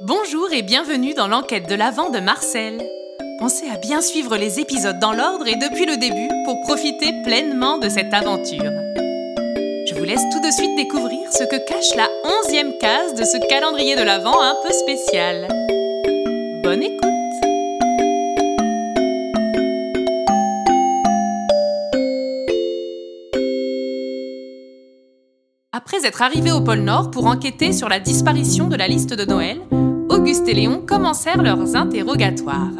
Bonjour et bienvenue dans l'enquête de l'Avent de Marcel. Pensez à bien suivre les épisodes dans l'ordre et depuis le début pour profiter pleinement de cette aventure. Je vous laisse tout de suite découvrir ce que cache la onzième case de ce calendrier de l'Avent un peu spécial. Bonne écoute Après être arrivés au pôle Nord pour enquêter sur la disparition de la liste de Noël, Auguste et Léon commencèrent leurs interrogatoires.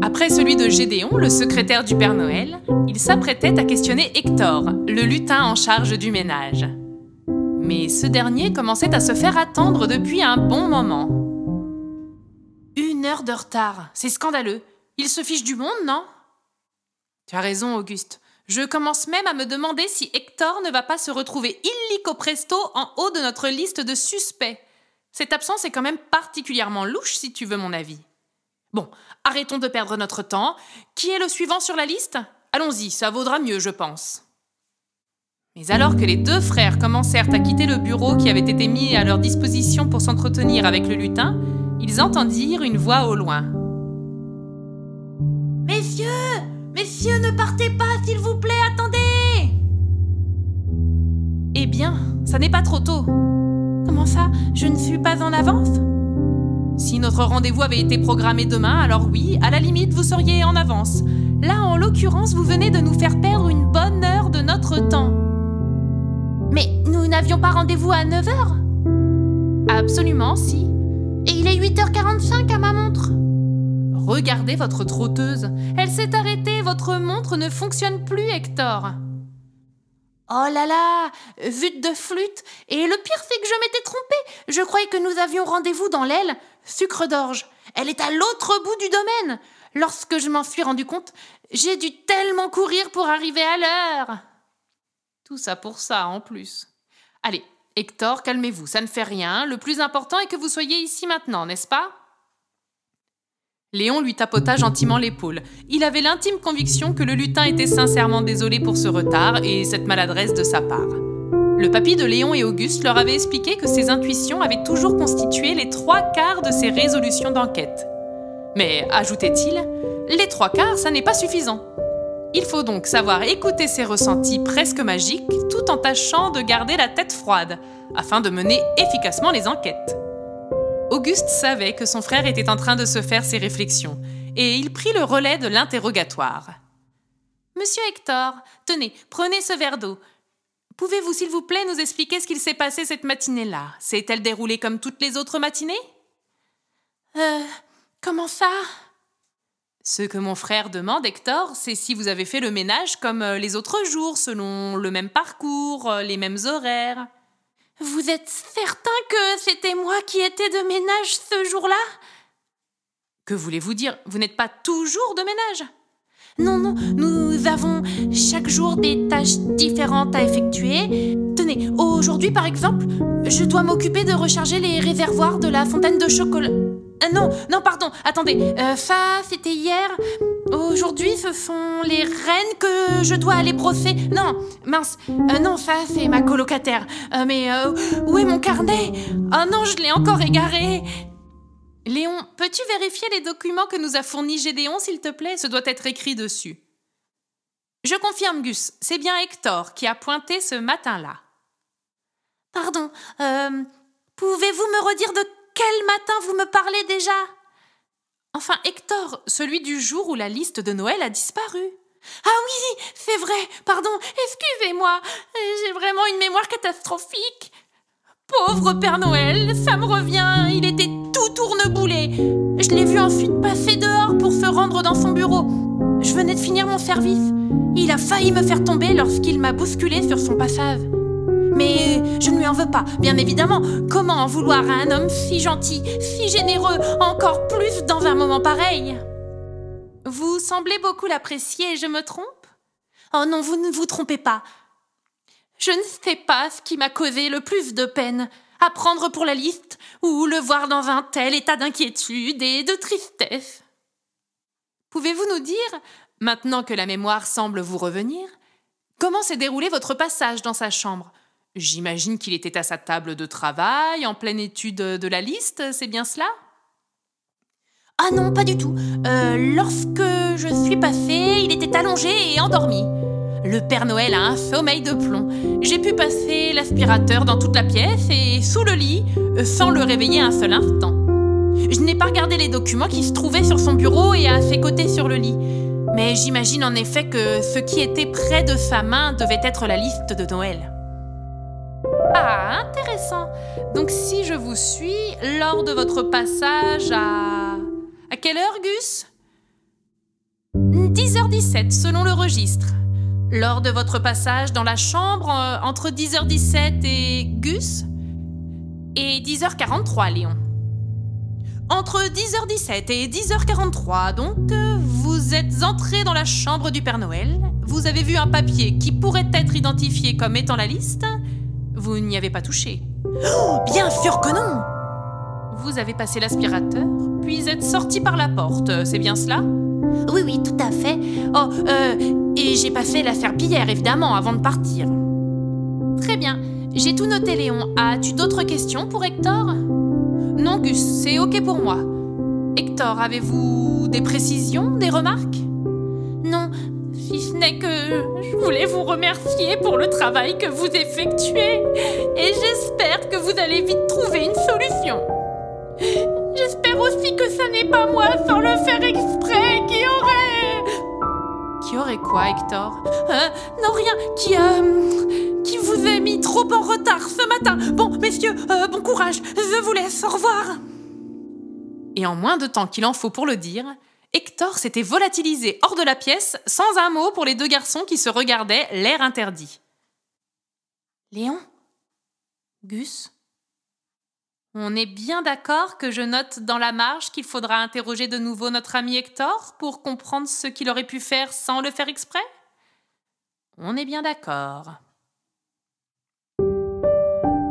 Après celui de Gédéon, le secrétaire du Père Noël, ils s'apprêtaient à questionner Hector, le lutin en charge du ménage. Mais ce dernier commençait à se faire attendre depuis un bon moment. Une heure de retard, c'est scandaleux. Il se fiche du monde, non? Tu as raison, Auguste. Je commence même à me demander si Hector ne va pas se retrouver illico presto en haut de notre liste de suspects. Cette absence est quand même particulièrement louche, si tu veux mon avis. Bon, arrêtons de perdre notre temps. Qui est le suivant sur la liste? Allons-y, ça vaudra mieux, je pense. Mais alors que les deux frères commencèrent à quitter le bureau qui avait été mis à leur disposition pour s'entretenir avec le lutin, ils entendirent une voix au loin. Messieurs Messieurs, ne partez pas, s'il vous plaît, attendez Eh bien, ça n'est pas trop tôt. Comment ça? Je ne suis pas en avance? Si notre rendez-vous avait été programmé demain, alors oui, à la limite, vous seriez en avance. Là, en l'occurrence, vous venez de nous faire perdre une bonne heure de notre temps. Mais nous n'avions pas rendez-vous à 9h Absolument, si. Et il est 8h45 à ma montre. Regardez votre trotteuse. Elle s'est arrêtée, votre montre ne fonctionne plus, Hector. Oh là là Vute de flûte. Et le pire, c'est que je m'étais trompée. Je croyais que nous avions rendez-vous dans l'aile. Sucre d'orge. Elle est à l'autre bout du domaine. Lorsque je m'en suis rendu compte, j'ai dû tellement courir pour arriver à l'heure. Tout ça pour ça, en plus. Allez, Hector, calmez-vous, ça ne fait rien. Le plus important est que vous soyez ici maintenant, n'est-ce pas? Léon lui tapota gentiment l'épaule. Il avait l'intime conviction que le lutin était sincèrement désolé pour ce retard et cette maladresse de sa part. Le papy de Léon et Auguste leur avait expliqué que ses intuitions avaient toujours constitué les trois quarts de ses résolutions d'enquête. Mais, ajoutait-il, les trois quarts, ça n'est pas suffisant. Il faut donc savoir écouter ses ressentis presque magiques tout en tâchant de garder la tête froide, afin de mener efficacement les enquêtes. Auguste savait que son frère était en train de se faire ses réflexions, et il prit le relais de l'interrogatoire. Monsieur Hector, tenez, prenez ce verre d'eau. Pouvez-vous, s'il vous plaît, nous expliquer ce qu'il s'est passé cette matinée-là? S'est-elle déroulée comme toutes les autres matinées? Euh. Comment ça? Ce que mon frère demande, Hector, c'est si vous avez fait le ménage comme euh, les autres jours, selon le même parcours, euh, les mêmes horaires. Vous êtes certain que c'était moi qui étais de ménage ce jour-là? Que voulez-vous dire? Vous n'êtes pas toujours de ménage? Non, non, nous avons chaque jour des tâches différentes à effectuer. Tenez, aujourd'hui par exemple, je dois m'occuper de recharger les réservoirs de la fontaine de chocolat. Euh, non, non, pardon, attendez. Euh, ça, c'était hier. Aujourd'hui, ce sont les reines que je dois aller brosser. Non, mince. Euh, non, ça, c'est ma colocataire. Euh, mais où est mon carnet? Oh non, je l'ai encore égaré. Léon, peux-tu vérifier les documents que nous a fournis Gédéon, s'il te plaît? Ce doit être écrit dessus. Je confirme, Gus, c'est bien Hector qui a pointé ce matin-là. Pardon, pouvez-vous me redire de quel matin vous me parlez déjà? Enfin, Hector, celui du jour où la liste de Noël a disparu. Ah oui, c'est vrai, pardon, excusez-moi, j'ai vraiment une mémoire catastrophique. Pauvre Père Noël, ça me revient, il était tout tourneboulé. Je l'ai vu ensuite passer dehors pour se rendre dans son bureau. Je venais de finir mon service. Il a failli me faire tomber lorsqu'il m'a bousculé sur son passage. Mais je veux pas, bien évidemment. Comment en vouloir à un homme si gentil, si généreux, encore plus dans un moment pareil? Vous semblez beaucoup l'apprécier, je me trompe? Oh non, vous ne vous trompez pas. Je ne sais pas ce qui m'a causé le plus de peine. À prendre pour la liste, ou le voir dans un tel état d'inquiétude et de tristesse. Pouvez-vous nous dire, maintenant que la mémoire semble vous revenir, comment s'est déroulé votre passage dans sa chambre? J'imagine qu'il était à sa table de travail, en pleine étude de la liste, c'est bien cela? Ah non, pas du tout. Euh, lorsque je suis passée, il était allongé et endormi. Le Père Noël a un sommeil de plomb. J'ai pu passer l'aspirateur dans toute la pièce et sous le lit, sans le réveiller un seul instant. Je n'ai pas regardé les documents qui se trouvaient sur son bureau et à ses côtés sur le lit. Mais j'imagine en effet que ce qui était près de sa main devait être la liste de Noël. Intéressant. Donc si je vous suis, lors de votre passage à... À quelle heure, Gus? 10h17, selon le registre. Lors de votre passage dans la chambre, euh, entre 10h17 et Gus? Et 10h43, Léon. Entre 10h17 et 10h43, donc, euh, vous êtes entré dans la chambre du Père Noël, vous avez vu un papier qui pourrait être identifié comme étant la liste, vous n'y avez pas touché. Oh, bien sûr que non Vous avez passé l'aspirateur, puis êtes sorti par la porte, c'est bien cela? Oui, oui, tout à fait. Oh, euh, et j'ai passé la serpillière, évidemment, avant de partir. Très bien. J'ai tout noté, Léon. As-tu d'autres questions pour Hector? Non, Gus, c'est OK pour moi. Hector, avez-vous des précisions, des remarques? N'est que je voulais vous remercier pour le travail que vous effectuez et j'espère que vous allez vite trouver une solution. J'espère aussi que ça n'est pas moi sans le faire exprès qui aurait... Qui aurait quoi, Hector? Euh, Non, rien, qui... Euh, qui vous a mis trop en retard ce matin? Bon, messieurs, euh, bon courage, je vous laisse, au revoir. Et en moins de temps qu'il en faut pour le dire, Hector s'était volatilisé hors de la pièce sans un mot pour les deux garçons qui se regardaient, l'air interdit. Léon? Gus? On est bien d'accord que je note dans la marge qu'il faudra interroger de nouveau notre ami Hector pour comprendre ce qu'il aurait pu faire sans le faire exprès? On est bien d'accord.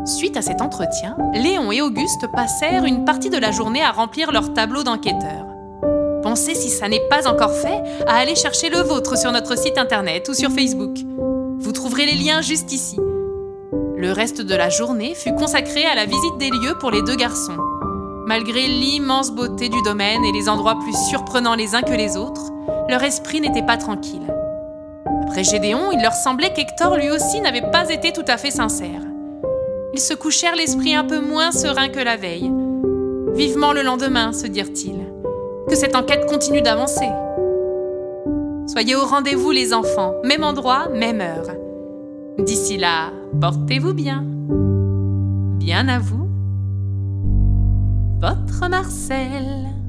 Suite à cet entretien, Léon et Auguste passèrent une partie de la journée à remplir leur tableau d'enquêteurs. Pensez, si ça n'est pas encore fait, à aller chercher le vôtre sur notre site internet ou sur Facebook. Vous trouverez les liens juste ici. Le reste de la journée fut consacré à la visite des lieux pour les deux garçons. Malgré l'immense beauté du domaine et les endroits plus surprenants les uns que les autres, leur esprit n'était pas tranquille. Après Gédéon, il leur semblait qu'Hector lui aussi n'avait pas été tout à fait sincère. Ils se couchèrent l'esprit un peu moins serein que la veille. Vivement le lendemain, se dirent-ils cette enquête continue d'avancer. Soyez au rendez-vous les enfants, même endroit, même heure. D'ici là, portez-vous bien. Bien à vous. Votre Marcel.